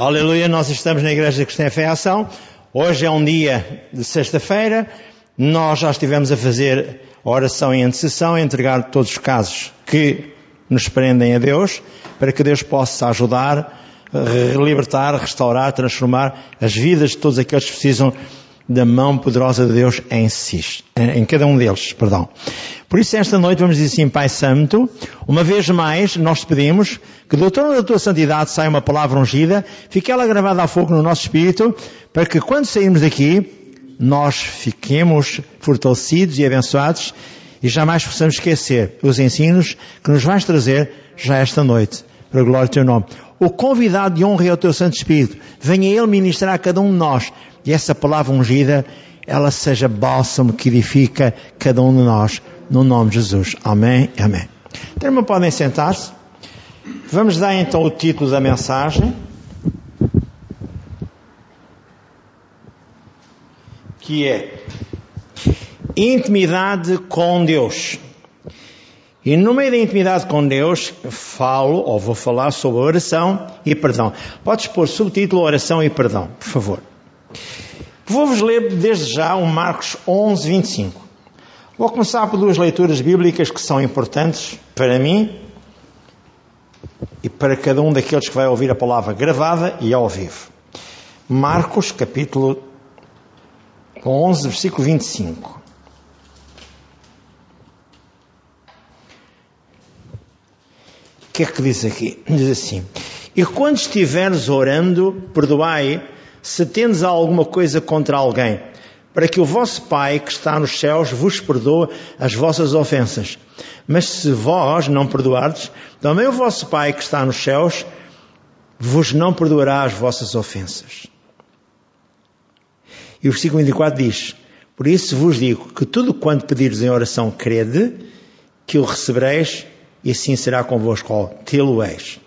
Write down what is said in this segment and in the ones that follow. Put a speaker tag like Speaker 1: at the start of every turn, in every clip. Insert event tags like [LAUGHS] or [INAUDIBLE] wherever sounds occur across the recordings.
Speaker 1: Aleluia, nós estamos na Igreja Cristã Fé Ação. Hoje é um dia de sexta-feira. Nós já estivemos a fazer oração e intercessão, a entregar todos os casos que nos prendem a Deus, para que Deus possa ajudar, libertar, restaurar, transformar as vidas de todos aqueles que precisam da mão poderosa de Deus em si, em cada um deles, perdão. Por isso, esta noite vamos dizer assim, Pai Santo, uma vez mais, nós te pedimos que do trono da tua santidade saia uma palavra ungida, fique ela gravada a fogo no nosso espírito, para que quando sairmos daqui, nós fiquemos fortalecidos e abençoados e jamais possamos esquecer os ensinos que nos vais trazer já esta noite, para a glória do teu nome. O convidado de honra é o teu Santo Espírito. Venha Ele ministrar a cada um de nós. E essa palavra ungida, ela seja bálsamo que edifica cada um de nós. No nome de Jesus. Amém. Amém. Então, podem sentar-se. Vamos dar então o título da mensagem. Que é Intimidade com Deus. E no meio da intimidade com Deus, falo ou vou falar sobre oração e perdão. Podes pôr subtítulo Oração e Perdão, por favor. Vou-vos ler desde já o Marcos 11, 25. Vou começar por duas leituras bíblicas que são importantes para mim e para cada um daqueles que vai ouvir a palavra gravada e ao vivo. Marcos, capítulo 11, versículo 25. Que é que diz aqui? Diz assim: E quando estiveres orando, perdoai se tendes alguma coisa contra alguém, para que o vosso Pai que está nos céus vos perdoe as vossas ofensas. Mas se vós não perdoardes, também o vosso Pai que está nos céus vos não perdoará as vossas ofensas. E o versículo 24 diz: Por isso vos digo que tudo quanto pedirdes em oração, crede que o recebereis, e assim será convosco, tê-lo-eis.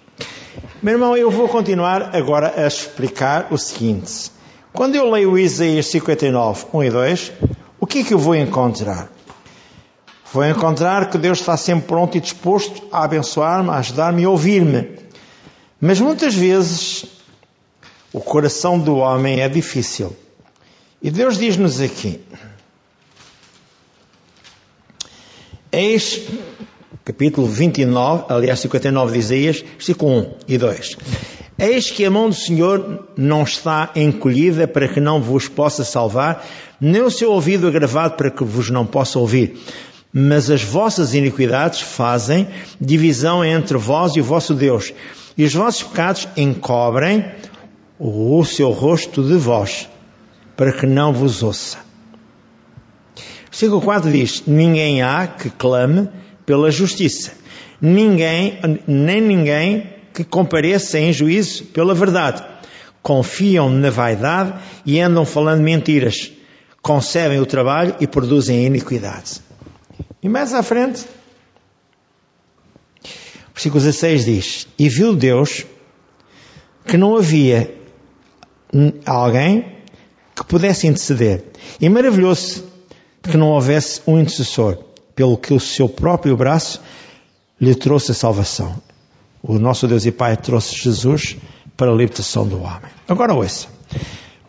Speaker 1: Meu irmão, eu vou continuar agora a explicar o seguinte. Quando eu leio Isaías 59, 1 e 2, o que é que eu vou encontrar? Vou encontrar que Deus está sempre pronto e disposto a abençoar-me, a ajudar-me e ouvir-me. Mas muitas vezes o coração do homem é difícil. E Deus diz-nos aqui: Eis capítulo 29, aliás 59 de Isaías, versículo 1 e 2. Eis que a mão do Senhor não está encolhida para que não vos possa salvar, nem o seu ouvido agravado para que vos não possa ouvir. Mas as vossas iniquidades fazem divisão entre vós e o vosso Deus, e os vossos pecados encobrem o seu rosto de vós, para que não vos ouça. Versículo 4 diz: Ninguém há que clame pela justiça. Ninguém, nem ninguém que compareça em juízo pela verdade. Confiam na vaidade e andam falando mentiras. Concebem o trabalho e produzem a iniquidade. E mais à frente, versículo 16 diz: E viu Deus que não havia alguém que pudesse interceder. E maravilhou-se de que não houvesse um intercessor pelo que o seu próprio braço lhe trouxe a salvação. O nosso Deus e Pai trouxe Jesus para a libertação do homem. Agora ouça.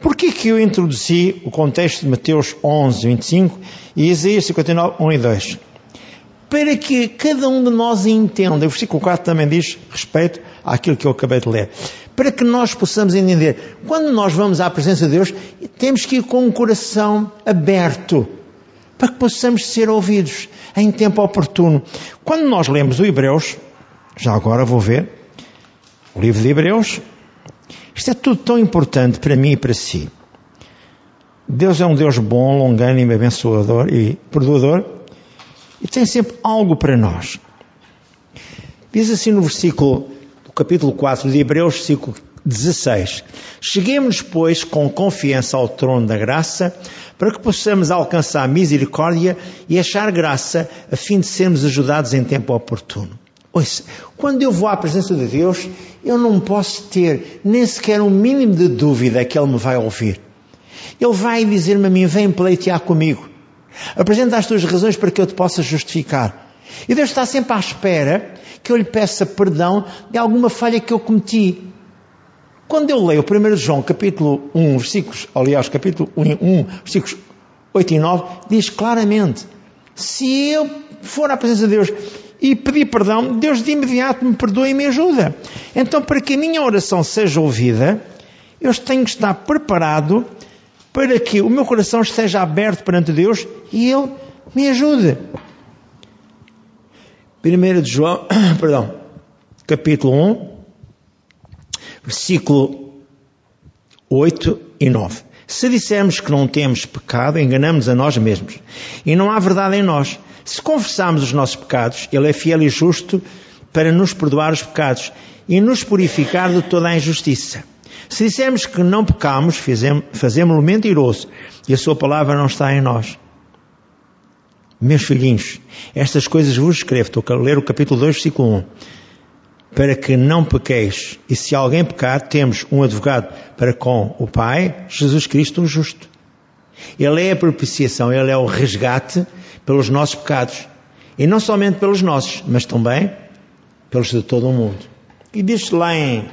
Speaker 1: Por que que eu introduzi o contexto de Mateus 11, 25 e Isaías 59, 1 e 2? Para que cada um de nós entenda, o versículo 4 também diz respeito àquilo que eu acabei de ler, para que nós possamos entender, quando nós vamos à presença de Deus, temos que ir com um coração aberto, para que possamos ser ouvidos em tempo oportuno. Quando nós lemos o Hebreus, já agora vou ver, o livro de Hebreus, isto é tudo tão importante para mim e para si. Deus é um Deus bom, longânimo, abençoador e perdoador e tem sempre algo para nós. Diz assim no versículo do capítulo 4 de Hebreus, versículo 16. Cheguemos, pois, com confiança ao trono da graça, para que possamos alcançar misericórdia e achar graça, a fim de sermos ajudados em tempo oportuno. Quando eu vou à presença de Deus, eu não posso ter nem sequer um mínimo de dúvida que Ele me vai ouvir. Ele vai dizer-me a mim, vem pleitear comigo. Apresenta as tuas razões para que eu te possa justificar. E Deus está sempre à espera que eu lhe peça perdão de alguma falha que eu cometi. Quando eu leio o 1 João capítulo 1, versículos, aliás, capítulo 1, 1, versículos 8 e 9, diz claramente, se eu for à presença de Deus e pedir perdão, Deus de imediato me perdoa e me ajuda. Então, para que a minha oração seja ouvida, eu tenho que estar preparado para que o meu coração esteja aberto perante Deus e Ele me ajude. 1 de João, [COUGHS] perdão, capítulo 1, versículo 8 e 9. Se dissermos que não temos pecado, enganamos a nós mesmos. E não há verdade em nós. Se confessarmos os nossos pecados, Ele é fiel e justo para nos perdoar os pecados e nos purificar de toda a injustiça. Se dissermos que não pecamos, fazemos-lo mentiroso e a Sua palavra não está em nós. Meus filhinhos, estas coisas vos escrevo, estou a ler o capítulo 2, versículo 1, para que não pequeis. E se alguém pecar, temos um advogado para com o Pai, Jesus Cristo o justo. Ele é a propiciação, ele é o resgate pelos nossos pecados. E não somente pelos nossos, mas também pelos de todo o mundo. E diz lá em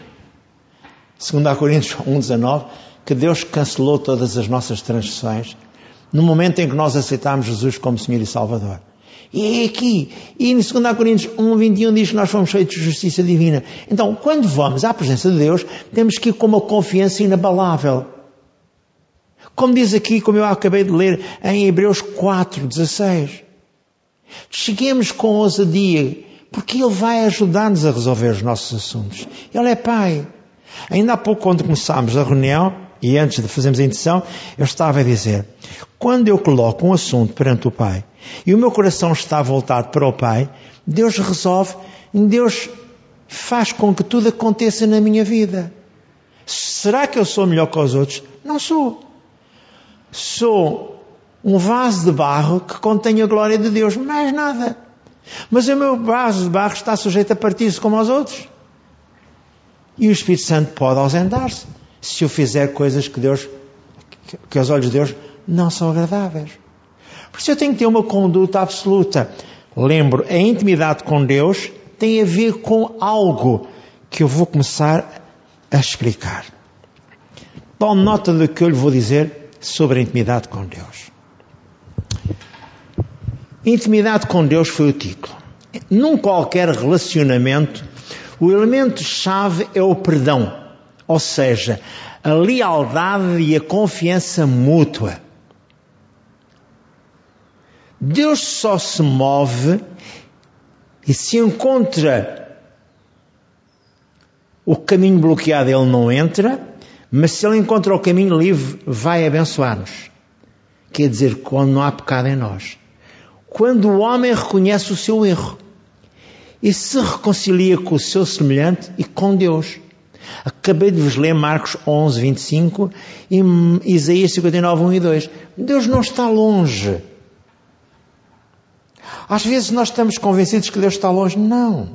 Speaker 1: 2 Coríntios [LAUGHS] 1,19 que Deus cancelou todas as nossas transgressões no momento em que nós aceitámos Jesus como Senhor e Salvador. E é aqui, e em 2 Coríntios 1, 21 diz que nós fomos feitos de justiça divina. Então, quando vamos à presença de Deus, temos que ir com uma confiança inabalável. Como diz aqui, como eu acabei de ler em Hebreus 4, 16. Cheguemos com ousadia, porque Ele vai ajudar-nos a resolver os nossos assuntos. Ele é Pai. Ainda há pouco, quando começámos a reunião, e antes de fazermos a intenção, eu estava a dizer, quando eu coloco um assunto perante o Pai, e o meu coração está voltado para o Pai, Deus resolve, Deus faz com que tudo aconteça na minha vida. Será que eu sou melhor que os outros? Não sou. Sou um vaso de barro que contém a glória de Deus, mais nada. Mas o meu vaso de barro está sujeito a partir-se como os outros. E o Espírito Santo pode ausentar-se se eu fizer coisas que Deus, que aos olhos de Deus não são agradáveis. Por isso eu tenho que ter uma conduta absoluta. Lembro, a intimidade com Deus tem a ver com algo que eu vou começar a explicar. Tome nota do que eu lhe vou dizer sobre a intimidade com Deus. Intimidade com Deus foi o título. Num qualquer relacionamento, o elemento-chave é o perdão, ou seja, a lealdade e a confiança mútua. Deus só se move e se encontra o caminho bloqueado, ele não entra, mas se ele encontra o caminho livre, vai abençoar-nos. Quer dizer, quando não há pecado em nós. Quando o homem reconhece o seu erro e se reconcilia com o seu semelhante e com Deus. Acabei de vos ler Marcos 11, 25 e Isaías 59, 1 e 2. Deus não está longe. Às vezes nós estamos convencidos que Deus está longe. Não.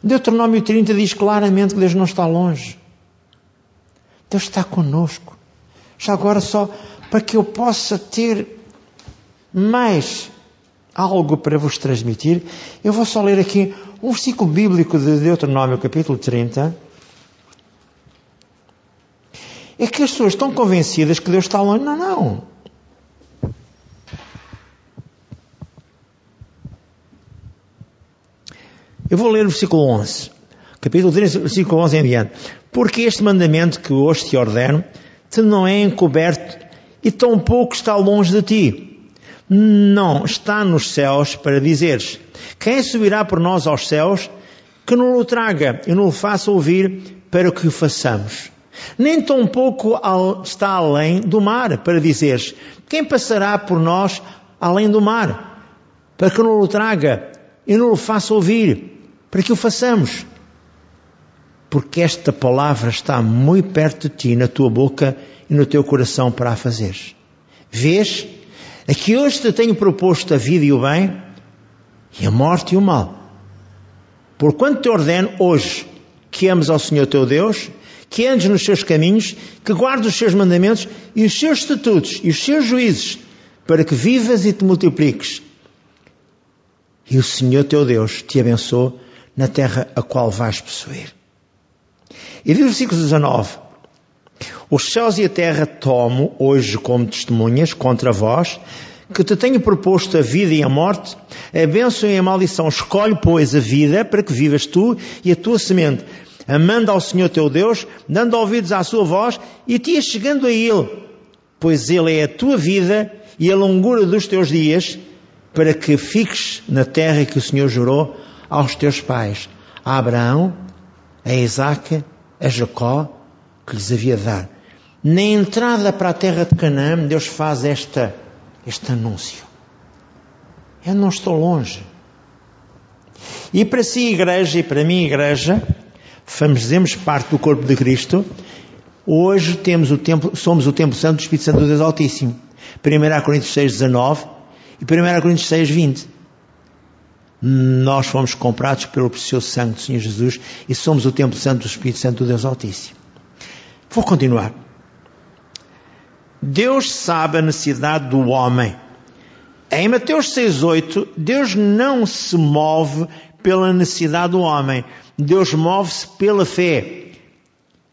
Speaker 1: Deuteronômio 30 diz claramente que Deus não está longe. Deus está conosco. Já agora só para que eu possa ter mais algo para vos transmitir, eu vou só ler aqui um versículo bíblico de Deuteronômio, capítulo 30. É que as pessoas estão convencidas que Deus está longe. Não, não. Eu vou ler o versículo 11. Capítulo 30, versículo 11 em diante. Porque este mandamento que hoje te ordeno te não é encoberto e tão pouco está longe de ti não está nos céus para dizeres: Quem subirá por nós aos céus, que não o traga e não o faça ouvir para que o façamos. Nem tão pouco está além do mar para dizeres: Quem passará por nós além do mar, para que não o traga e não o faça ouvir, para que o façamos. Porque esta palavra está muito perto de ti, na tua boca e no teu coração para a fazeres. Vês? É que hoje te tenho proposto a vida e o bem, e a morte e o mal. Porquanto te ordeno hoje que ames ao Senhor teu Deus, que andes nos seus caminhos, que guardes os seus mandamentos e os seus estatutos e os seus juízes, para que vivas e te multipliques. E o Senhor teu Deus te abençoe na terra a qual vais possuir. E diz o versículo 19: Os céus e a terra tomo hoje como testemunhas contra vós, que te tenho proposto a vida e a morte, a bênção e a maldição. Escolhe, pois, a vida para que vivas tu e a tua semente, amando ao Senhor teu Deus, dando ouvidos à sua voz e te chegando a Ele, pois Ele é a tua vida e a longura dos teus dias, para que fiques na terra que o Senhor jurou aos teus pais, a Abraão, a Isaac, a Jacó, que lhes havia dar. Na entrada para a terra de Canaã, Deus faz esta, este anúncio. Eu não estou longe. E para si, igreja, e para mim, igreja, fazemos parte do corpo de Cristo. Hoje temos o somos o templo santo do Espírito Santo do Deus Altíssimo. 1 Coríntios 6, 19 e 1 Coríntios 6, 20. Nós fomos comprados pelo precioso sangue do Senhor Jesus e somos o templo santo do Espírito Santo do Deus Altíssimo. Vou continuar. Deus sabe a necessidade do homem. Em Mateus 6,8, Deus não se move pela necessidade do homem. Deus move-se pela fé.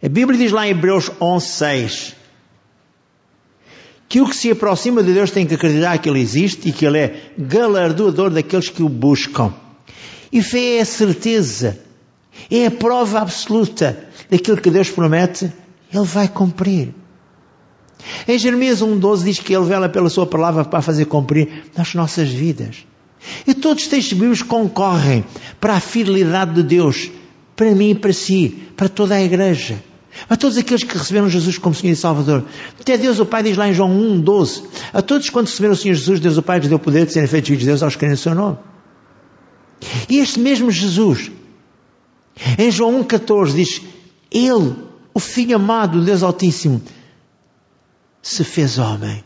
Speaker 1: A Bíblia diz lá em Hebreus 11,6 que o que se aproxima de Deus tem que acreditar que Ele existe e que Ele é galardoador daqueles que o buscam. E fé é a certeza, é a prova absoluta daquilo que Deus promete, Ele vai cumprir. Em Jeremias 1,12 diz que Ele vela pela Sua palavra para fazer cumprir nas nossas vidas. E todos os textos bíblicos concorrem para a fidelidade de Deus, para mim e para si, para toda a igreja. A todos aqueles que receberam Jesus como Senhor e Salvador. Até Deus o Pai diz lá em João 1, 12. A todos quantos receberam o Senhor Jesus, Deus o Pai lhes deu o poder de serem feitos filhos de Deus aos que no seu nome. E este mesmo Jesus, em João 1, 14, diz: Ele, o Filho amado do Deus Altíssimo, se fez homem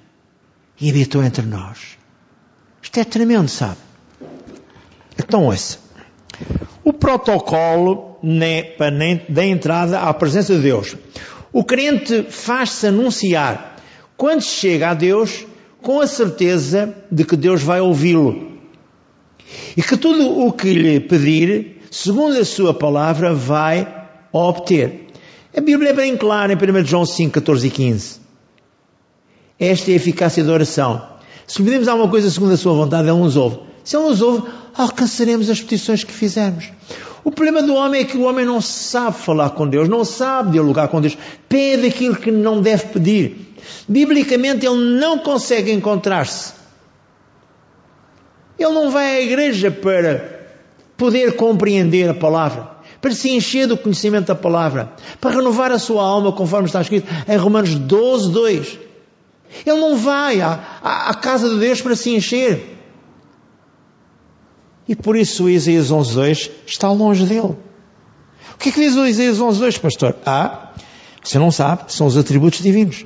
Speaker 1: e habitou entre nós. Isto é tremendo, sabe? Então ouça. O protocolo né, da entrada à presença de Deus. O crente faz-se anunciar quando chega a Deus com a certeza de que Deus vai ouvi-lo e que tudo o que lhe pedir, segundo a sua palavra, vai obter. A Bíblia é bem clara em 1 João 5, 14 e 15. Esta é a eficácia da oração. Se pedimos alguma coisa segundo a sua vontade, Ele nos ouve. Se Ele nos ouve, alcançaremos as petições que fizermos. O problema do homem é que o homem não sabe falar com Deus, não sabe dialogar com Deus, pede aquilo que não deve pedir. Biblicamente ele não consegue encontrar-se. Ele não vai à igreja para poder compreender a palavra, para se encher do conhecimento da palavra, para renovar a sua alma, conforme está escrito em Romanos 12, 2. Ele não vai à, à, à casa de Deus para se encher. E por isso o Isaías 11.2 está longe dele. O que é que diz o Isaías 11.2, pastor? Ah, você não sabe, são os atributos divinos.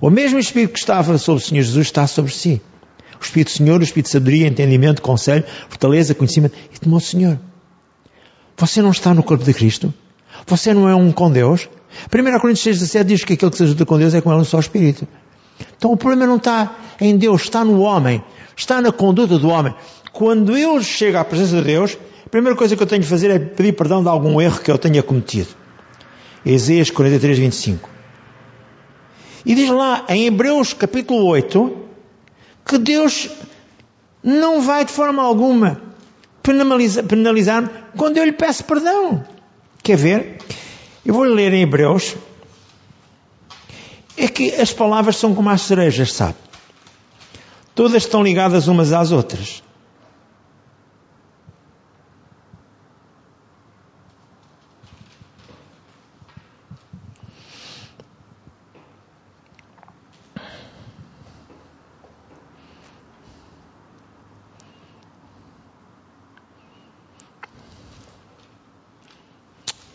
Speaker 1: O mesmo Espírito que estava sobre o Senhor Jesus está sobre si. O Espírito Senhor, o Espírito de sabedoria, entendimento, conselho, fortaleza, conhecimento e temor do Senhor. Você não está no corpo de Cristo? Você não é um com Deus? 1 Coríntios 6,17 diz que aquele que se ajuda com Deus é com ele um só Espírito. Então o problema não está em Deus, está no homem, está na conduta do homem. Quando eu chego à presença de Deus, a primeira coisa que eu tenho de fazer é pedir perdão de algum erro que eu tenha cometido. Isaías 43, 25. E diz lá em Hebreus capítulo 8 que Deus não vai de forma alguma penalizar-me quando eu lhe peço perdão. Quer ver? Eu vou ler em Hebreus. É que as palavras são como as cerejas, sabe? Todas estão ligadas umas às outras.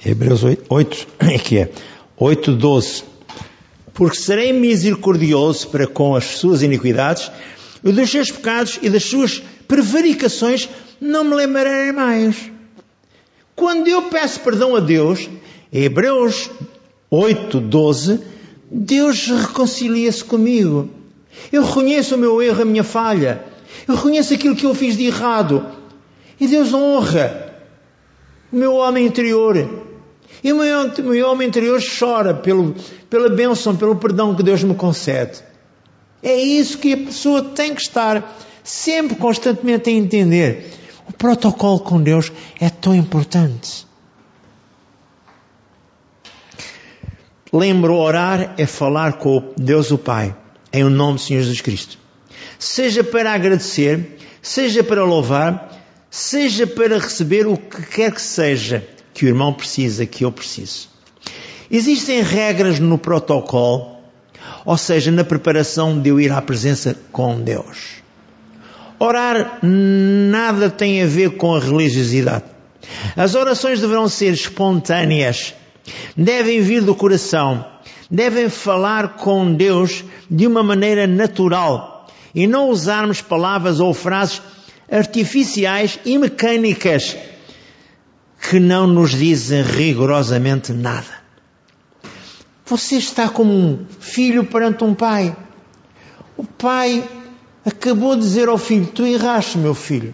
Speaker 1: Hebreus 8, é [CLEARS THROAT] que é 8, 12. Porque serei misericordioso para com as suas iniquidades, e dos seus pecados e das suas prevaricações não me lembrarei mais. Quando eu peço perdão a Deus, Hebreus 8, 12, Deus reconcilia-se comigo. Eu reconheço o meu erro, a minha falha. Eu reconheço aquilo que eu fiz de errado. E Deus honra o meu homem interior. E o meu, meu homem interior chora pelo, pela bênção, pelo perdão que Deus me concede. É isso que a pessoa tem que estar sempre constantemente a entender. O protocolo com Deus é tão importante. Lembro, orar é falar com Deus o Pai, em o nome do Senhor Jesus Cristo. Seja para agradecer, seja para louvar, seja para receber o que quer que seja que o irmão precisa, que eu preciso. Existem regras no protocolo, ou seja, na preparação de eu ir à presença com Deus. Orar nada tem a ver com a religiosidade. As orações deverão ser espontâneas, devem vir do coração, devem falar com Deus de uma maneira natural e não usarmos palavras ou frases artificiais e mecânicas que não nos dizem rigorosamente nada. Você está como um filho perante um pai. O pai acabou de dizer ao filho: Tu erraste, meu filho.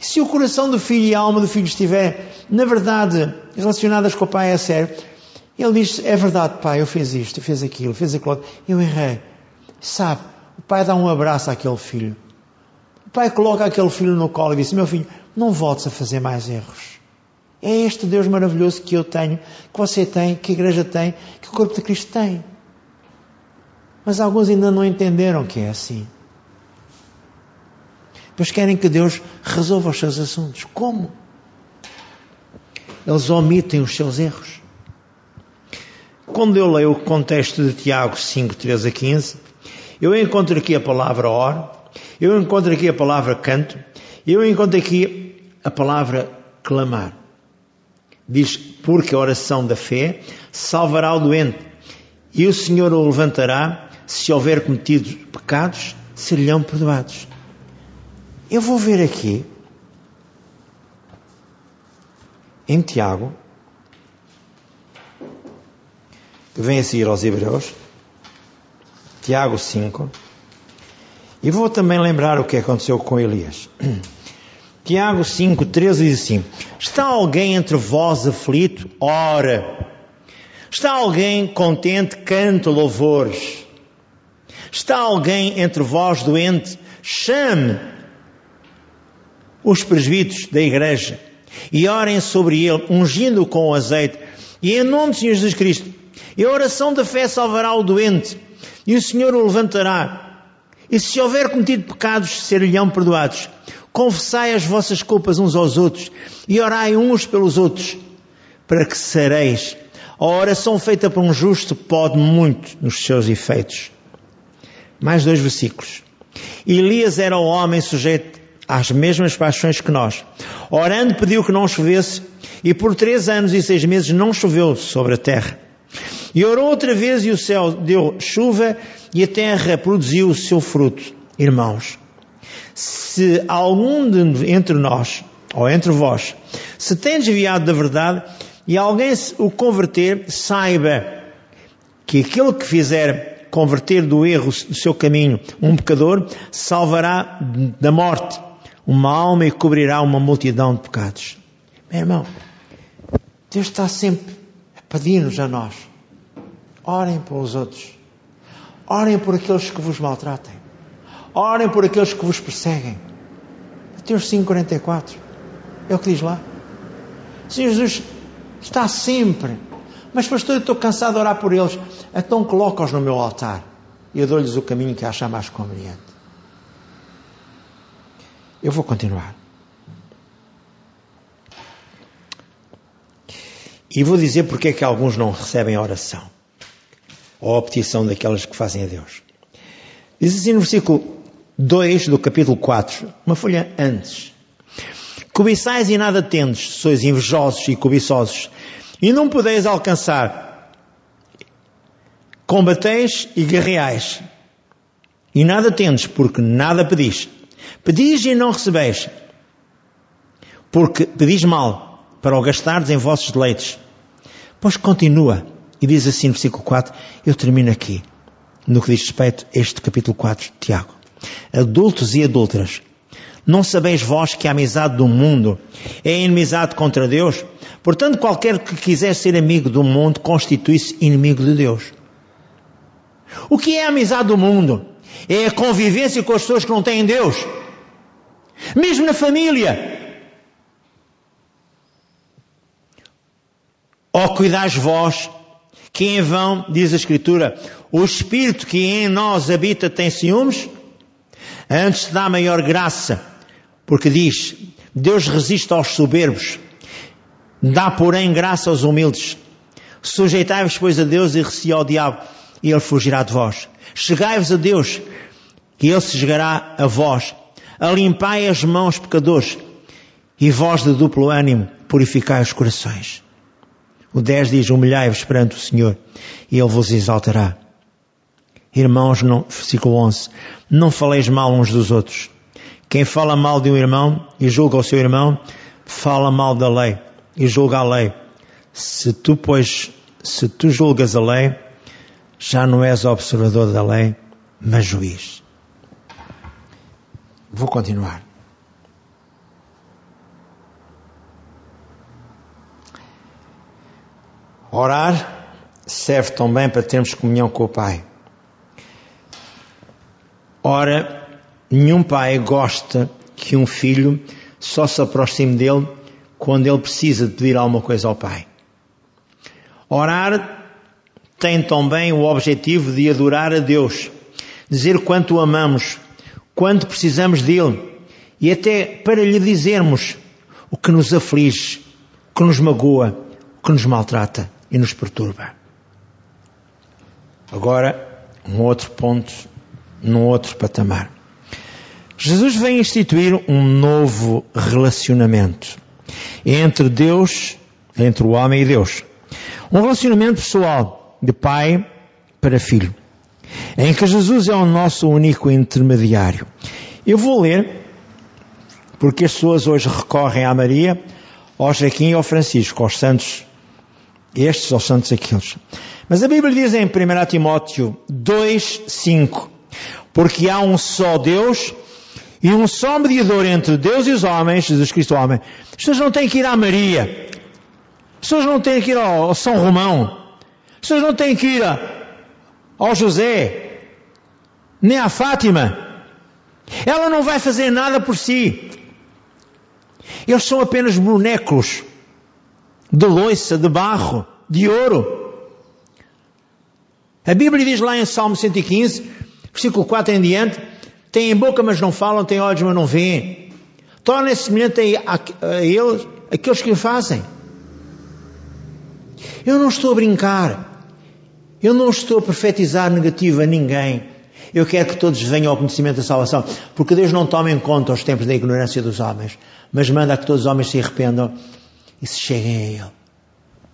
Speaker 1: E se o coração do filho e a alma do filho estiver, na verdade, relacionadas com o pai a sério, ele diz: É verdade, pai, eu fiz isto, eu fiz aquilo, eu fiz aquilo, eu errei. Sabe, o pai dá um abraço àquele filho. O pai coloca aquele filho no colo e diz: Meu filho, não voltes a fazer mais erros. É este Deus maravilhoso que eu tenho, que você tem, que a igreja tem, que o corpo de Cristo tem. Mas alguns ainda não entenderam que é assim. Pois querem que Deus resolva os seus assuntos. Como? Eles omitem os seus erros. Quando eu leio o contexto de Tiago 5, 13 a 15, eu encontro aqui a palavra or, eu encontro aqui a palavra canto, eu encontro aqui a palavra clamar. Diz, porque a oração da fé salvará o doente, e o Senhor o levantará se houver cometido pecados, serão perdoados. Eu vou ver aqui, em Tiago, que vem a seguir aos Hebreus, Tiago 5, e vou também lembrar o que aconteceu com Elias. [CLEARS THROAT] Tiago 5, 13 diz assim: Está alguém entre vós aflito? Ora. Está alguém contente? Cante louvores. Está alguém entre vós doente? Chame os presbíteros da igreja e orem sobre ele, ungindo-o com azeite. E em nome do Senhor Jesus Cristo, e a oração da fé salvará o doente, e o Senhor o levantará. E se houver cometido pecados, ser-lhe-ão perdoados. Confessai as vossas culpas uns aos outros e orai uns pelos outros, para que sereis. A oração feita por um justo pode muito nos seus efeitos. Mais dois versículos. Elias era um homem sujeito às mesmas paixões que nós. Orando pediu que não chovesse e por três anos e seis meses não choveu sobre a terra. E orou outra vez e o céu deu chuva e a terra produziu o seu fruto. Irmãos, se algum de, entre nós, ou entre vós, se tem desviado da verdade e alguém o converter, saiba que aquele que fizer converter do erro do seu caminho um pecador, salvará da morte uma alma e cobrirá uma multidão de pecados. Meu irmão, Deus está sempre a pedir-nos a nós: orem pelos outros, orem por aqueles que vos maltratem, orem por aqueles que vos perseguem. Mateus 5,44 é o que diz lá. Senhor Jesus está sempre mas pastor, eu estou cansado de orar por eles. Então coloca-os no meu altar. E eu dou-lhes o caminho que achar mais conveniente. Eu vou continuar. E vou dizer porque é que alguns não recebem a oração. Ou a petição daquelas que fazem a Deus. Diz assim no versículo 2 do capítulo 4, uma folha antes. Cobiçais e nada tendes, sois invejosos e cobiçosos, e não podeis alcançar. Combateis e guerreais, e nada tendes, porque nada pedis. Pedis e não recebeis, porque pedis mal, para o gastardes em vossos deleites. Pois continua, e diz assim no versículo 4, eu termino aqui, no que diz respeito a este capítulo 4 de Tiago. Adultos e adultas, Não sabeis vós que a amizade do mundo é inimizade contra Deus? Portanto, qualquer que quiser ser amigo do mundo constitui-se inimigo de Deus. O que é a amizade do mundo? É a convivência com as pessoas que não têm Deus. Mesmo na família. Oh, cuidais vós, que em vão, diz a Escritura, o Espírito que em nós habita tem ciúmes? Antes dá maior graça, porque diz, Deus resiste aos soberbos, dá porém graça aos humildes. Sujeitai-vos, pois, a Deus e reci ao diabo, e ele fugirá de vós. Chegai-vos a Deus, e ele se chegará a vós. Alimpai as mãos, pecadores, e vós de duplo ânimo, purificai os corações. O 10 diz, humilhai-vos perante o Senhor, e Ele vos exaltará. Irmãos, versículo 11, não faleis mal uns dos outros. Quem fala mal de um irmão e julga o seu irmão, fala mal da lei e julga a lei. Se tu, pois, se tu julgas a lei, já não és observador da lei, mas juiz. Vou continuar. Orar serve também para termos comunhão com o Pai. Ora, nenhum pai gosta que um filho só se aproxime dele quando ele precisa de pedir alguma coisa ao pai. Orar tem também o objetivo de adorar a Deus, dizer quanto o amamos, quanto precisamos dele e até para lhe dizermos o que nos aflige, o que nos magoa, o que nos maltrata e nos perturba. Agora, um outro ponto, num outro patamar. Jesus vem instituir um novo relacionamento entre Deus, entre o homem e Deus. Um relacionamento pessoal, de pai para filho, em que Jesus é o nosso único intermediário. Eu vou ler, porque as pessoas hoje recorrem à Maria, ao Joaquim e ao Francisco, aos santos estes ou santos aqueles. Mas a Bíblia diz em 1 Timóteo 2, 5, porque há um só Deus e um só mediador entre Deus e os homens, Jesus Cristo homem. As pessoas não têm que ir à Maria. As pessoas não têm que ir ao São Romão. As pessoas não têm que ir ao José. Nem à Fátima. Ela não vai fazer nada por si. Eles são apenas bonecos de loiça, de barro, de ouro. A Bíblia diz lá em Salmo 115, versículo 4 em diante, têm boca mas não falam, têm olhos mas não veem. Tornem-se semelhante a, a eles, aqueles que o fazem. Eu não estou a brincar. Eu não estou a profetizar negativo a ninguém. Eu quero que todos venham ao conhecimento da salvação, porque Deus não toma em conta os tempos da ignorância dos homens, mas manda que todos os homens se arrependam e se cheguem a Ele.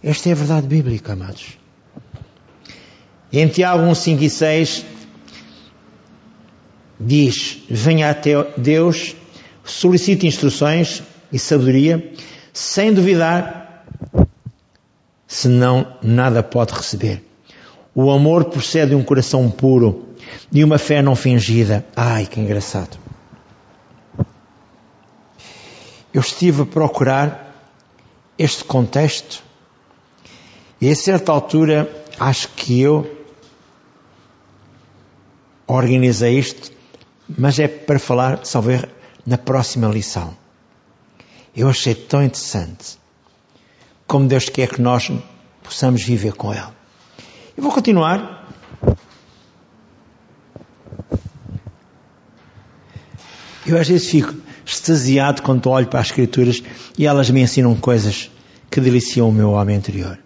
Speaker 1: Esta é a verdade bíblica, amados. Em Tiago 1, 5 e 6 diz: Venha até Deus, solicite instruções e sabedoria, sem duvidar, senão nada pode receber. O amor procede de um coração puro, de uma fé não fingida. Ai, que engraçado. Eu estive a procurar este contexto. E a certa altura, acho que eu organizei isto, mas é para falar, salve na próxima lição. Eu achei tão interessante como Deus quer que nós possamos viver com Ele. Eu vou continuar. Eu às vezes fico extasiado quando olho para as Escrituras e elas me ensinam coisas que deliciam o meu homem interior.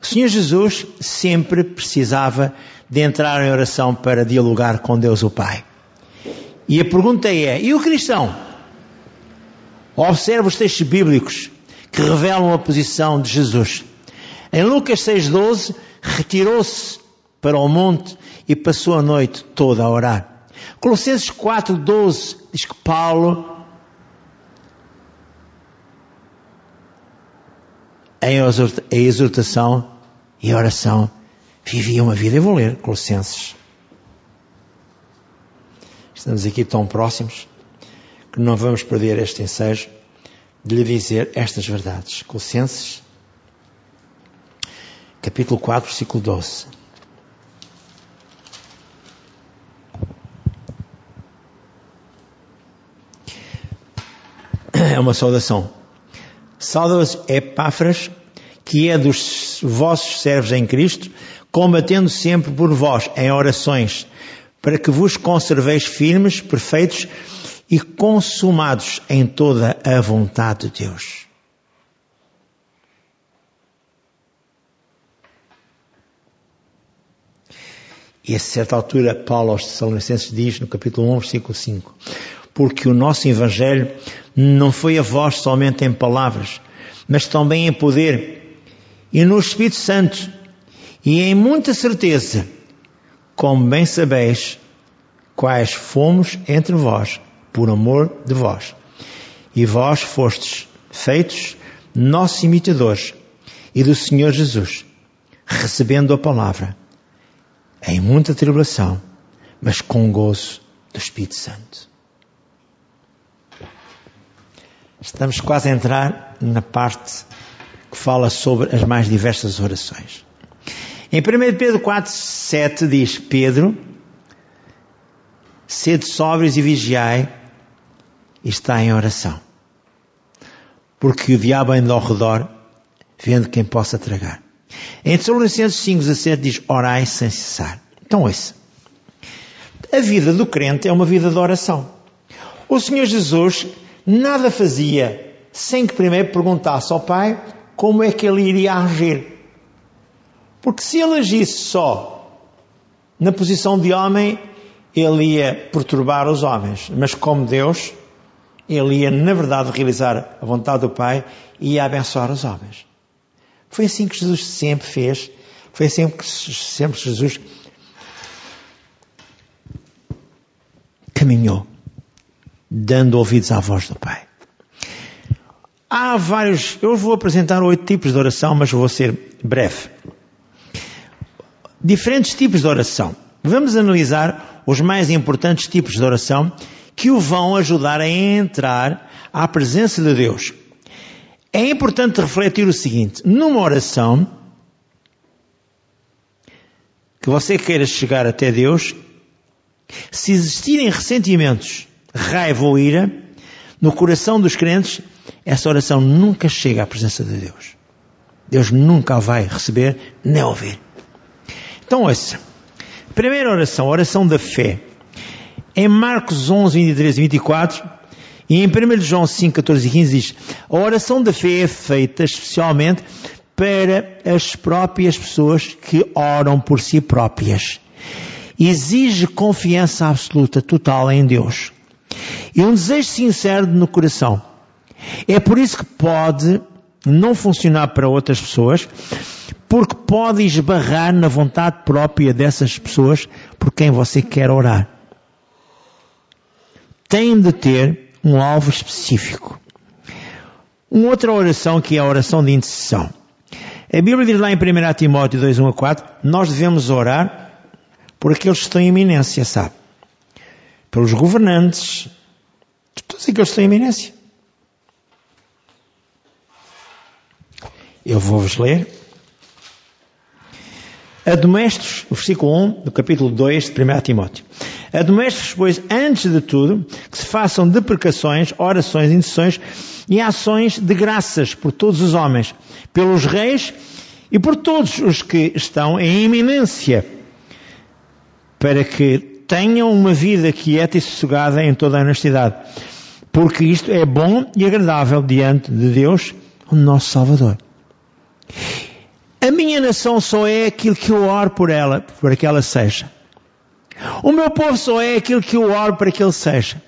Speaker 1: O Senhor Jesus sempre precisava de entrar em oração para dialogar com Deus o Pai. E a pergunta é: e o cristão? Observe os textos bíblicos que revelam a posição de Jesus. Em Lucas 6,12, retirou-se para o monte e passou a noite toda a orar. Colossenses 4,12 diz que Paulo, em exortação e oração, vivia uma vida. Eu vou ler Colossenses. Estamos aqui tão próximos. que não vamos perder este ensejo de lhe dizer estas verdades. Colossenses, capítulo 4, versículo 12. É uma saudação. Sauda-vos Epáfras, que é dos vossos servos em Cristo, combatendo sempre por vós em orações, para que vos conserveis firmes, perfeitos e consumados em toda a vontade de Deus. E a certa altura, Paulo aos Tessalonicenses diz, no capítulo 1, versículo 5, porque o nosso Evangelho não foi a vós somente em palavras, mas também em poder e no Espírito Santo e em muita certeza, como bem sabeis, quais fomos entre vós, por amor de vós. E vós fostes feitos nossos imitadores e do Senhor Jesus, recebendo a palavra em muita tribulação, mas com gozo do Espírito Santo. Estamos quase a entrar na parte que fala sobre as mais diversas orações. Em 1 Pedro 4, 7 diz Pedro, sede sóbrios e vigiai, e está em oração. Porque o diabo anda ao redor, vendo quem possa tragar. Em Tessalonicenses 5, 17 diz, orai sem cessar. Então ouça. A vida do crente é uma vida de oração. O Senhor Jesus nada fazia sem que primeiro perguntasse ao Pai como é que ele iria agir. Porque se ele agisse só na posição de homem, ele ia perturbar os homens. Mas como Deus, ele ia, na verdade, realizar a vontade do Pai e ia abençoar os homens. Foi assim que Jesus sempre fez. Foi assim que sempre Jesus caminhou, dando ouvidos à voz do Pai. Há vários, eu vou apresentar oito tipos de oração, mas vou ser breve. Diferentes tipos de oração. Vamos analisar os mais importantes tipos de oração que o vão ajudar a entrar à presença de Deus. É importante refletir o seguinte: numa oração que você queira chegar até Deus, se existirem ressentimentos, raiva ou ira no coração dos crentes, essa oração nunca chega à presença de Deus. Deus nunca a vai receber nem ouvir. Então, ouça. Primeira oração, oração da fé. Em Marcos 11, 23 e 24, e em 1 João 5, 14 e 15 diz, a oração da fé é feita especialmente para as próprias pessoas que oram por si próprias. Exige confiança absoluta, total em Deus. E um desejo sincero no coração. É por isso que pode não funcionar para outras pessoas, porque pode esbarrar na vontade própria dessas pessoas por quem você quer orar tem de ter um alvo específico. Uma outra oração que é a oração de intercessão. A Bíblia diz lá em 1 Timóteo 2, 1 a 4, nós devemos orar por aqueles que estão em iminência, sabe? Pelos governantes, todos aqueles que estão em iminência. Eu vou-vos ler Admoestos, o versículo 1 do capítulo 2 de 1 Timóteo. Admoestos, pois, antes de tudo, que se façam deprecações, orações, intercessões e ações de graças por todos os homens, pelos reis e por todos os que estão em iminência, para que tenham uma vida quieta e sossegada em toda a honestidade. Porque isto é bom e agradável diante de Deus, o nosso Salvador. A minha nação só é aquilo que eu oro por ela, para que ela seja. O meu povo só é aquilo que eu oro para que ele seja.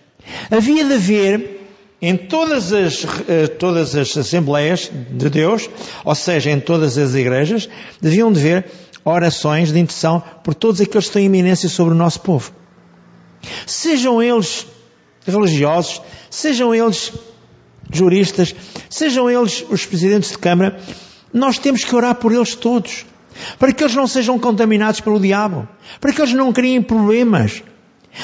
Speaker 1: Havia de haver em todas as, eh, todas as assembleias de Deus, ou seja, em todas as igrejas, deviam de haver orações de intenção por todos aqueles que têm iminência sobre o nosso povo. Sejam eles religiosos, sejam eles juristas, sejam eles os presidentes de Câmara, nós temos que orar por eles todos. Para que eles não sejam contaminados pelo diabo. Para que eles não criem problemas.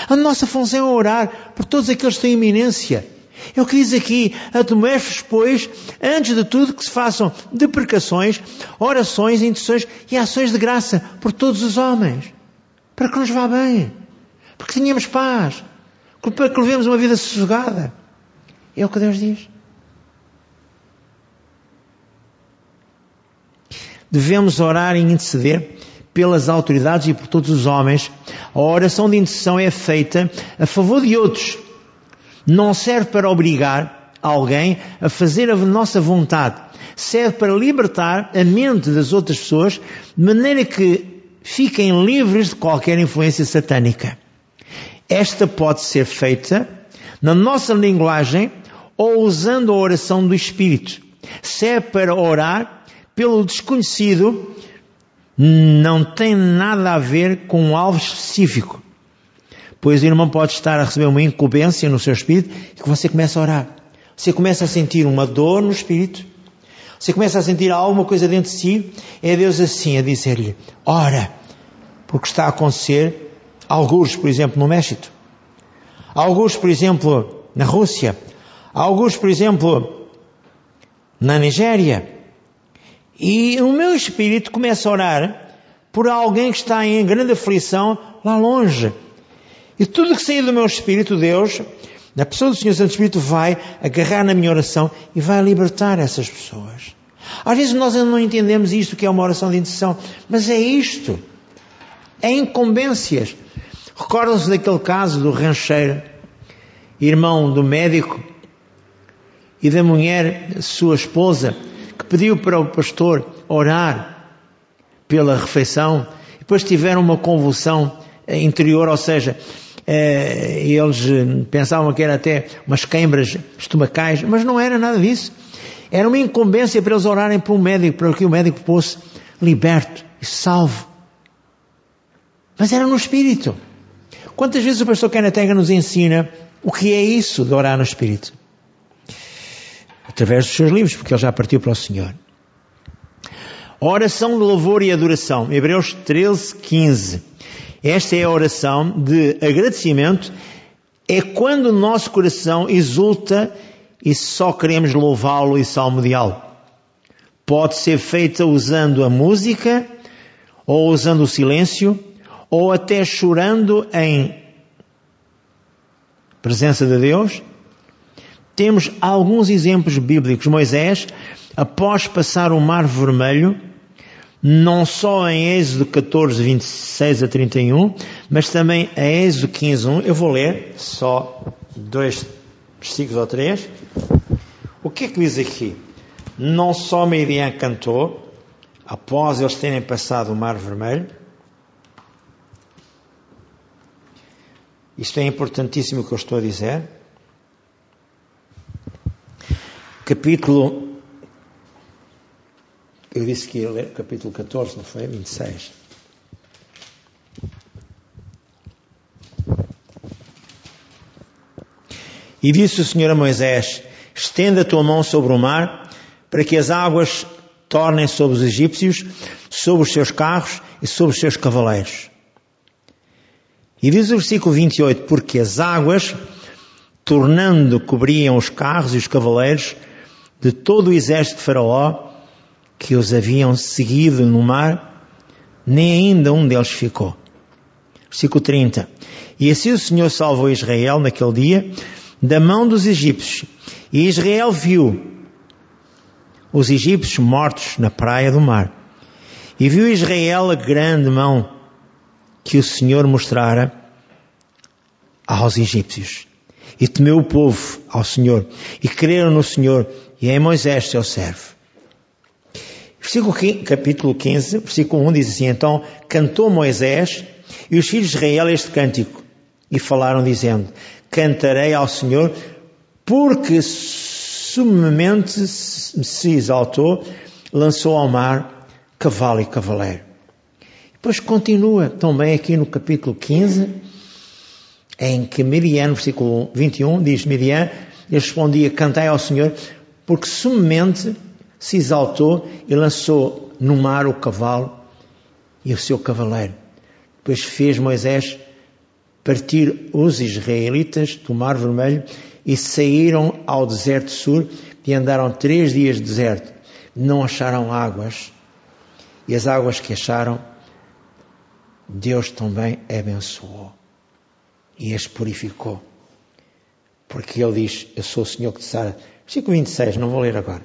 Speaker 1: A nossa função é orar por todos aqueles que têm iminência. Que diz aqui, admoestos, pois, antes de tudo, que se façam deprecações, orações, intenções e ações de graça por todos os homens, para que nos vá bem, porque tenhamos paz, para que levemos uma vida sossegada. É o que Deus diz. Devemos orar e interceder pelas autoridades e por todos os homens. A oração de intercessão é feita a favor de outros. Não serve para obrigar alguém a fazer a nossa vontade. Serve para libertar a mente das outras pessoas de maneira que fiquem livres de qualquer influência satânica. Esta pode ser feita na nossa linguagem ou usando a oração do Espírito. Serve para orar pelo desconhecido, não tem nada a ver com um alvo específico. Pois o irmão pode estar a receber uma incumbência no seu espírito e que você começa a orar. Você começa a sentir uma dor no espírito. Você começa a sentir alguma coisa dentro de si. É Deus assim a dizer-lhe: ora, porque está a acontecer alguns, por exemplo, no México. Alguns, por exemplo, na Rússia. Alguns, por exemplo, na Nigéria. E o meu espírito começa a orar por alguém que está em grande aflição lá longe. E tudo que sair do meu espírito, Deus, na pessoa do Senhor Santo Espírito, vai agarrar na minha oração e vai libertar essas pessoas. Às vezes nós ainda não entendemos isto que é uma oração de intercessão, mas é isto. É incumbências. Recordam-se daquele caso do rancheiro, irmão do médico e da mulher, sua esposa, que pediu para o pastor orar pela refeição, depois tiveram uma convulsão interior, ou seja, eh, eles pensavam que era até umas queimbras estomacais, mas não era nada disso. Era uma incumbência para eles orarem por um médico, para que o médico fosse liberto e salvo. Mas era no Espírito. Quantas vezes o pastor Canatega nos ensina o que é isso de orar no Espírito? Através dos seus livros, porque ele já partiu para o Senhor. Oração de louvor e adoração. Hebreus 13, 15. Esta é a oração de agradecimento. É quando o nosso coração exulta e só queremos louvá-lo e salmodiá-lo. Pode ser feita usando a música, ou usando o silêncio, ou até chorando em presença de Deus. Temos alguns exemplos bíblicos. Moisés, após passar o Mar Vermelho, não só em Êxodo 14, 26 a 31, mas também em Êxodo 15, 1. Eu vou ler só dois versículos ou três. O que é que diz aqui? Não só Miriam cantou, após eles terem passado o Mar Vermelho, Isto é importantíssimo o que eu estou a dizer. Capítulo. Eu disse que ia ler capítulo 14, não foi? 26. E disse o Senhor a Moisés: Estenda a tua mão sobre o mar, para que as águas tornem sobre os egípcios, sobre os seus carros e sobre os seus cavaleiros. E diz o versículo 28, porque as águas, tornando, cobriam os carros e os cavaleiros de todo o exército de Faraó, que os haviam seguido no mar, nem ainda um deles ficou. Versículo 30. E assim o Senhor salvou Israel naquele dia da mão dos egípcios. E Israel viu os egípcios mortos na praia do mar. E viu Israel a grande mão que o Senhor mostrara aos egípcios. E temeu o povo ao Senhor, e creram no Senhor, e em Moisés, seu servo. Versículo, capítulo 15, versículo 1 diz assim, Então cantou Moisés e os filhos de Israel este cântico, e falaram dizendo, Cantarei ao Senhor, porque sumemente se exaltou, lançou ao mar cavalo e cavaleiro. Depois continua também aqui no capítulo 15, em que Miriam, no versículo 21, diz Miriam, respondia, cantai ao Senhor, porque sumemente se exaltou e lançou no mar o cavalo e o seu cavaleiro. Depois fez Moisés partir os israelitas do Mar Vermelho e saíram ao deserto sur e andaram três dias de deserto. Não acharam águas. E as águas que acharam, Deus também abençoou e as purificou. Porque Ele diz: Eu sou o Senhor que te sara. Versículo 26, não vou ler agora.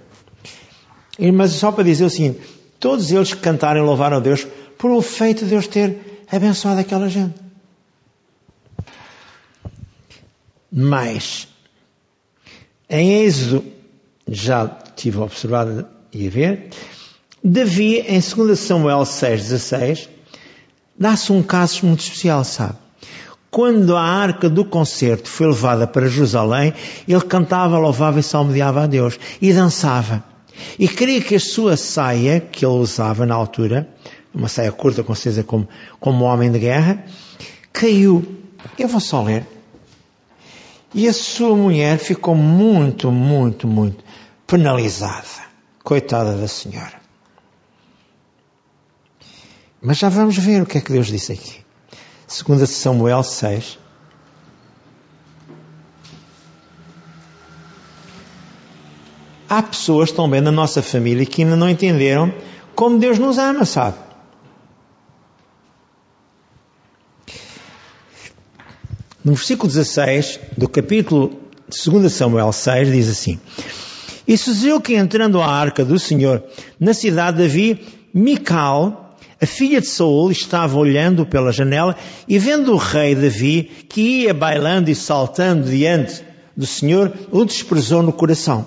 Speaker 1: Mas só para dizer o seguinte: todos eles cantaram e louvaram a Deus por o feito de Deus ter abençoado aquela gente. Mas, em Êxodo, já tive observado e a ver, Davi, em 2 Samuel 6,16, dá-se um caso muito especial, sabe? Quando a arca do concerto foi levada para Jerusalém, ele cantava, louvava e salmodiava a Deus e dançava. E queria que a sua saia, que ele usava na altura, uma saia curta, com certeza, como, como homem de guerra, caiu. Eu vou só ler. E a sua mulher ficou muito, muito, muito penalizada. Coitada da senhora. Mas já vamos ver o que é que Deus disse aqui. Segunda Samuel 6. Há pessoas também na nossa família que ainda não entenderam como Deus nos ama, sabe? No versículo 16 do capítulo 2 Samuel 6 diz assim: E sucedeu que entrando à arca do Senhor na cidade de Davi, Mical, a filha de Saul, estava olhando pela janela e vendo o rei Davi que ia bailando e saltando diante do Senhor, o desprezou no coração.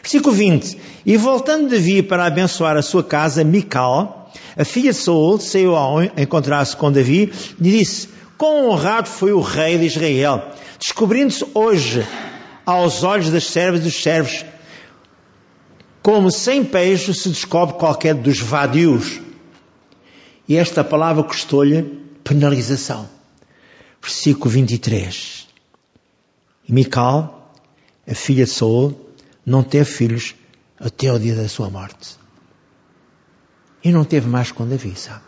Speaker 1: Versículo 20. E voltando Davi para abençoar a sua casa, Mical, a filha de Saul, saiu a encontrar-se com Davi e disse, quão honrado foi o rei de Israel, descobrindo-se hoje aos olhos das servas e dos servos, como sem peixe se descobre qualquer dos vadios. E esta palavra custou-lhe penalização. Versículo 23. E Mical, a filha de Saul, não teve filhos até o dia da sua morte. E não teve mais com Davi, sabe?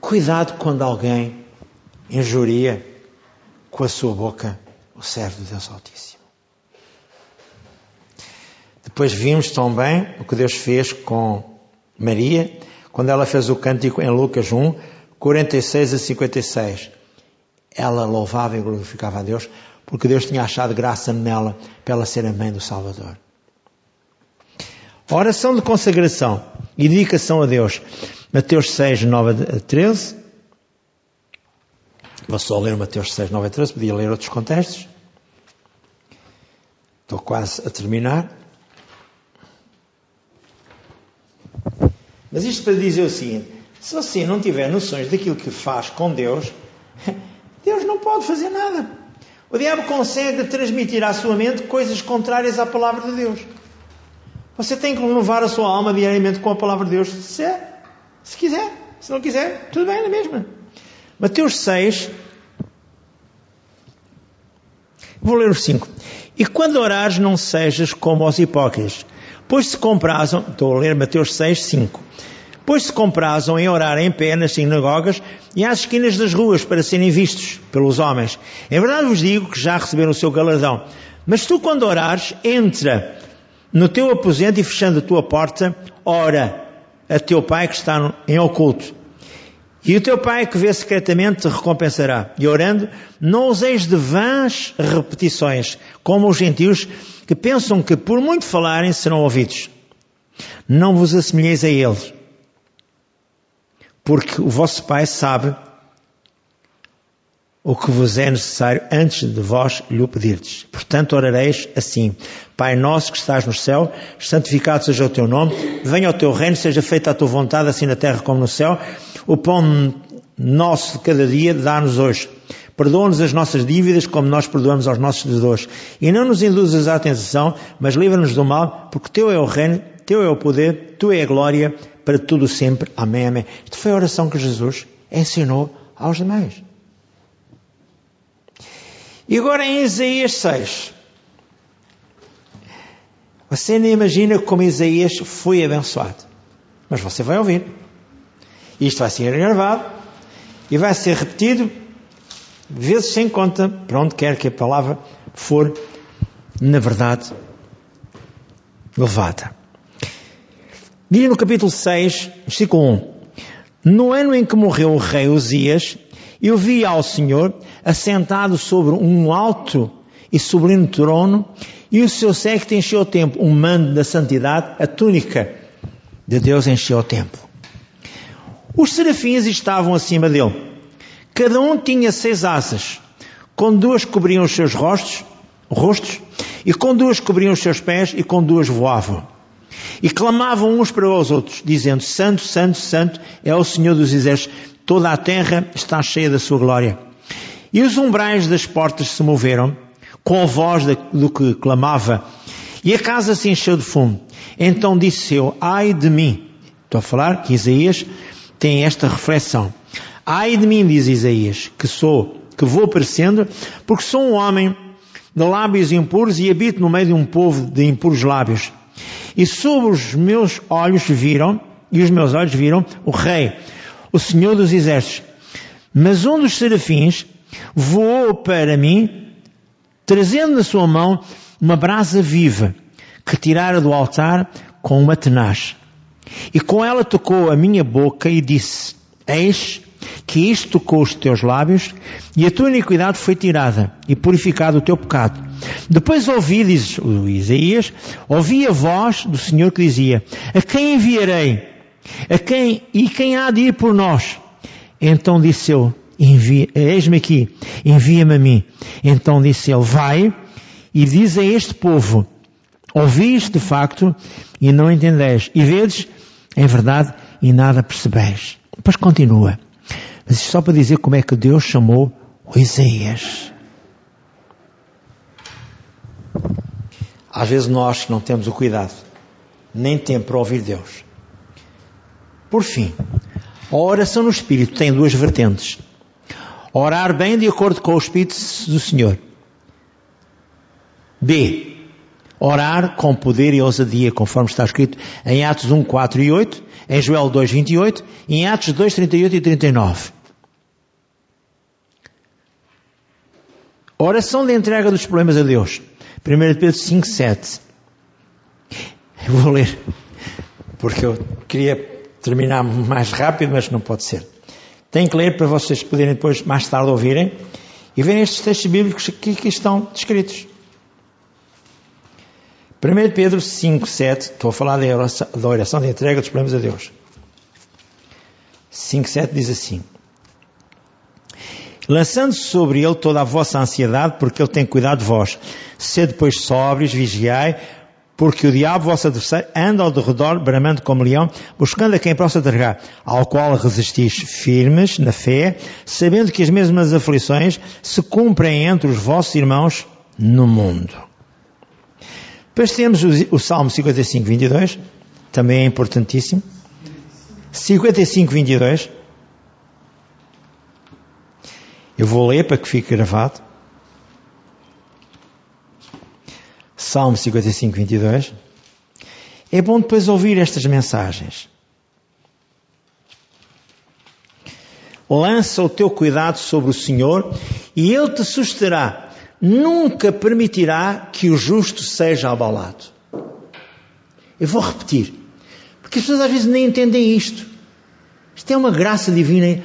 Speaker 1: Cuidado quando alguém injuria com a sua boca o servo de Deus Altíssimo. Depois vimos também o que Deus fez com Maria, quando ela fez o cântico em Lucas 1, 46 a 56. Ela louvava e glorificava a Deus porque Deus tinha achado graça nela para ela ser a mãe do Salvador. Oração de consagração e dedicação a Deus. Mateus 6, 9 a 13. Vou só ler Mateus 6, 9 a 13, podia ler outros contextos. Estou quase a terminar. Mas isto para dizer o seguinte: se você não tiver noções daquilo que faz com Deus, [LAUGHS] Deus não pode fazer nada. O diabo consegue transmitir à sua mente coisas contrárias à palavra de Deus. Você tem que renovar a sua alma diariamente com a palavra de Deus, se, se quiser. Se não quiser, tudo bem, é mesmo. Mateus 6, vou ler os 5. E quando orares, não sejas como os hipócritas, pois se comprazam, estou a ler Mateus 6, 5 pois se comprazam em orar em pé nas sinagogas e às esquinas das ruas para serem vistos pelos homens. Em verdade vos digo que já receberam o seu galardão. Mas tu, quando orares, entra no teu aposento e fechando a tua porta, ora a teu pai que está em oculto. E o teu pai que vê secretamente te recompensará. E orando, não useis de vãs repetições, como os gentios que pensam que por muito falarem serão ouvidos. Não vos assemelheis a eles porque o vosso Pai sabe o que vos é necessário antes de vós lhe pedirdes. Portanto, orareis assim: Pai nosso que estás no céu, santificado seja o teu nome, venha o teu reino, seja feita a tua vontade, assim na terra como no céu. O pão nosso de cada dia dá-nos hoje. Perdoa-nos as nossas dívidas como nós perdoamos aos nossos devedores. E não nos induzas à tentação, mas livra-nos do mal, porque teu é o reino, teu é o poder, tu é a glória para tudo sempre. Amém, amém. Isto foi a oração que Jesus ensinou aos demais. E agora em Isaías 6. Você nem imagina como Isaías foi abençoado. Mas você vai ouvir. Isto vai ser gravado. e vai ser repetido vezes sem conta para onde quer que a palavra for, na verdade, levada. Diz no capítulo 6, versículo 1: No ano em que morreu o rei Uzias, eu vi ao Senhor assentado sobre um alto e sublime trono, e o seu séquito encheu o templo, um mando da santidade, a túnica de Deus encheu o templo. Os serafins estavam acima dele. Cada um tinha seis asas, com duas cobriam os seus rostos, rostos, e com duas cobriam os seus pés, e com duas voavam. E clamavam uns para os outros, dizendo: Santo, Santo, Santo é o Senhor dos Exércitos, toda a terra está cheia da sua glória. E os umbrais das portas se moveram, com a voz do que clamava, e a casa se encheu de fumo. Então disse eu, ai de mim. Estou a falar que Isaías tem esta reflexão. Ai de mim, diz Isaías, que sou, que vou parecendo, porque sou um homem de lábios impuros e habito no meio de um povo de impuros lábios. E sobre os meus olhos viram, e os meus olhos viram, o Rei, o Senhor dos Exércitos. Mas um dos serafins voou para mim, trazendo na sua mão uma brasa viva, que tirara do altar com uma tenaz. E com ela tocou a minha boca e disse, Eis que isto tocou os teus lábios e a tua iniquidade foi tirada e purificado o teu pecado. Depois ouvi, diz o Isaías, ouvi a voz do Senhor que dizia, a quem enviarei? A quem, e quem há de ir por nós? Então disse eu, eis-me aqui, envia-me a mim. Então disse ele, vai e diz a este povo, ouvis de facto e não entendeis, e vedes em verdade e nada percebeis. Depois continua. Mas isto só para dizer como é que Deus chamou o Isaías. Às vezes nós não temos o cuidado, nem tempo para ouvir Deus. Por fim, a oração no Espírito tem duas vertentes. Orar bem de acordo com o Espírito do Senhor. B. Orar com poder e ousadia, conforme está escrito em Atos 1, 4 e 8, em Joel 2, 28 e em Atos 2, 38 e 39. Oração de entrega dos problemas a Deus. 1 Pedro 5, 7. Eu vou ler, porque eu queria terminar mais rápido, mas não pode ser. Tenho que ler para vocês poderem depois, mais tarde, ouvirem e verem estes textos bíblicos que aqui estão descritos. 1 Pedro 5, 7, estou a falar da oração, da oração de entrega dos problemas a Deus. 5, 7 diz assim: Lançando sobre ele toda a vossa ansiedade, porque ele tem cuidado de vós. Sede, depois sóbrios, vigiai, porque o diabo, vosso adversário, anda ao derredor, bramando como leão, buscando a quem possa tragar, ao qual resistis firmes na fé, sabendo que as mesmas aflições se cumprem entre os vossos irmãos no mundo. Depois temos o, Salmo 55, 22, também é importantíssimo. 55, 22. Eu vou ler para que fique gravado. Salmo 55, 22. É bom depois ouvir estas mensagens. Lança o teu cuidado sobre o Senhor e Ele te susterá nunca permitirá que o justo seja abalado. Eu vou repetir, porque as pessoas às vezes nem entendem isto. Isto é uma graça divina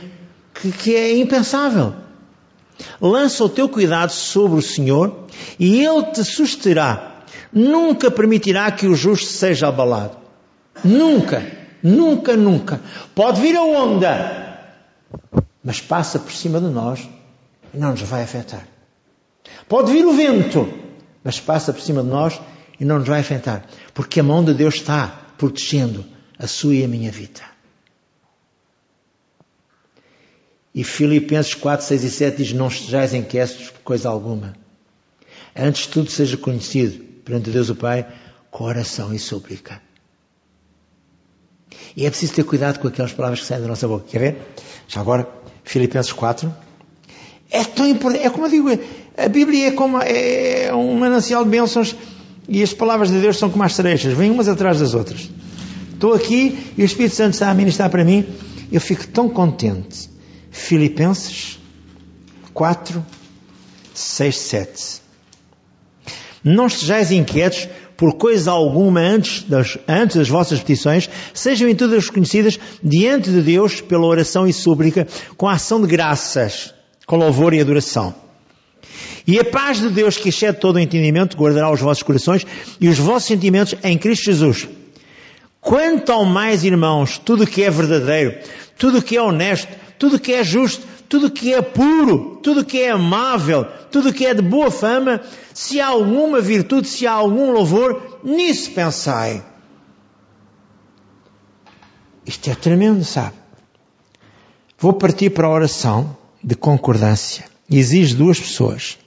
Speaker 1: que, que é impensável. Lança o teu cuidado sobre o Senhor e Ele te susterá. Nunca permitirá que o justo seja abalado. Nunca, nunca, nunca. Pode vir a onda, mas passa por cima de nós e não nos vai afetar. Pode vir o vento, mas passa por cima de nós e não nos vai afetar, porque a mão de Deus está protegendo a sua e a minha vida. E Filipenses 4, 6 e 7 diz: Não estejais inquietos por coisa alguma. Antes de tudo, seja conhecido perante Deus o Pai com oração e súplica. E é preciso ter cuidado com aquelas palavras que saem da nossa boca. Quer ver? Já agora, Filipenses 4. É tão importante. É como eu digo, a Bíblia é como é um manancial de bênçãos e as palavras de Deus são como as cerejas, vêm umas atrás das outras. Estou aqui e o Espírito Santo está a ministrar para mim, eu fico tão contente, Filipenses 4, 6, 7. Não estejais inquietos por coisa alguma antes das, antes das vossas petições, sejam em todas conhecidas diante de Deus pela oração e súplica, com a ação de graças, com louvor e adoração. E a paz de Deus, que excede todo o entendimento, guardará os vossos corações e os vossos sentimentos em Cristo Jesus. Quanto ao mais, irmãos, tudo o que é verdadeiro, tudo o que é honesto, tudo que é justo, tudo que é puro, tudo que é amável, tudo que é de boa fama, se há alguma virtude, se há algum louvor, nisso pensai. Isto é tremendo, sabe? Vou partir para a oração de concordância. Exige duas pessoas.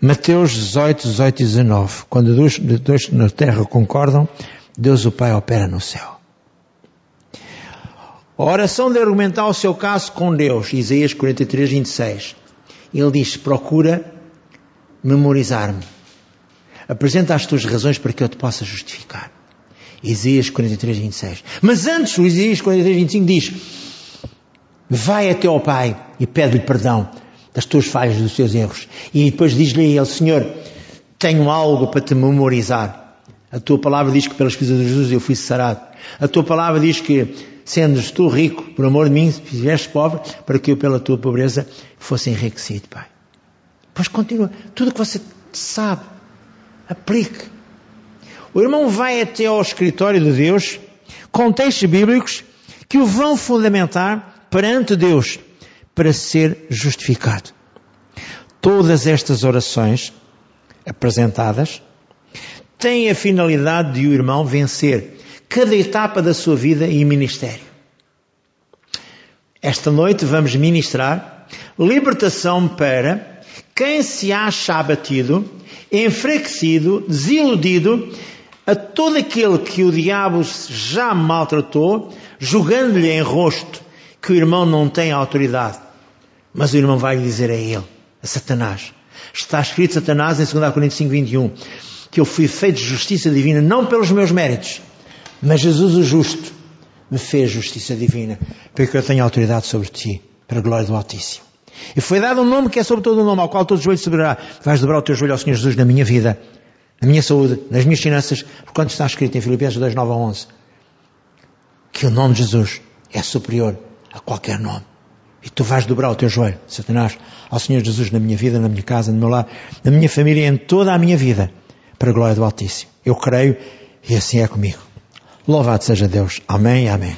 Speaker 1: Mateus 18, 18 e 19. Quando dois, dois na terra concordam, Deus o Pai opera no céu. A oração de argumentar o seu caso com Deus, Isaías 43, 26. Ele diz: procura memorizar-me. Apresenta as tuas razões para que eu te possa justificar. Isaías 43, 26. Mas antes, o Isaías 43, 25 diz: Vai até ao Pai e pede-lhe perdão das tuas falhas, dos teus erros. E depois diz-lhe a ele: Senhor, tenho algo para te memorizar. A tua palavra diz que pelas pisadas de Jesus eu fui sarado. A tua palavra diz que Sendes tu rico, por amor de mim, fizeste pobre, para que eu pela tua pobreza fosse enriquecido, Pai. Pois continua. Tudo o que você sabe, aplique. O irmão vai até ao escritório de Deus com textos bíblicos que o vão fundamentar perante Deus para ser justificado. Todas estas orações apresentadas têm a finalidade de o irmão vencer cada etapa da sua vida e ministério. Esta noite vamos ministrar libertação para quem se acha abatido, enfraquecido, desiludido, a todo aquele que o diabo já maltratou, julgando-lhe em rosto que o irmão não tem autoridade. Mas o irmão vai dizer a ele, a Satanás. Está escrito Satanás em 2 Coríntios 5, 21, que eu fui feito justiça divina não pelos meus méritos, mas Jesus o justo me fez justiça divina, porque eu tenho autoridade sobre ti, para a glória do Altíssimo. E foi dado um nome que é sobre todo o nome, ao qual todo joelho se dobrará. Vais dobrar o teu joelho ao Senhor Jesus na minha vida, na minha saúde, nas minhas finanças, quanto está escrito em Filipenses 2, 9 a 11. Que o nome de Jesus é superior a qualquer nome. E tu vais dobrar o teu joelho, Satanás, ao Senhor Jesus na minha vida, na minha casa, no meu lar, na minha família, em toda a minha vida, para a glória do Altíssimo. Eu creio e assim é comigo. Louvado seja Deus. Amém, amém.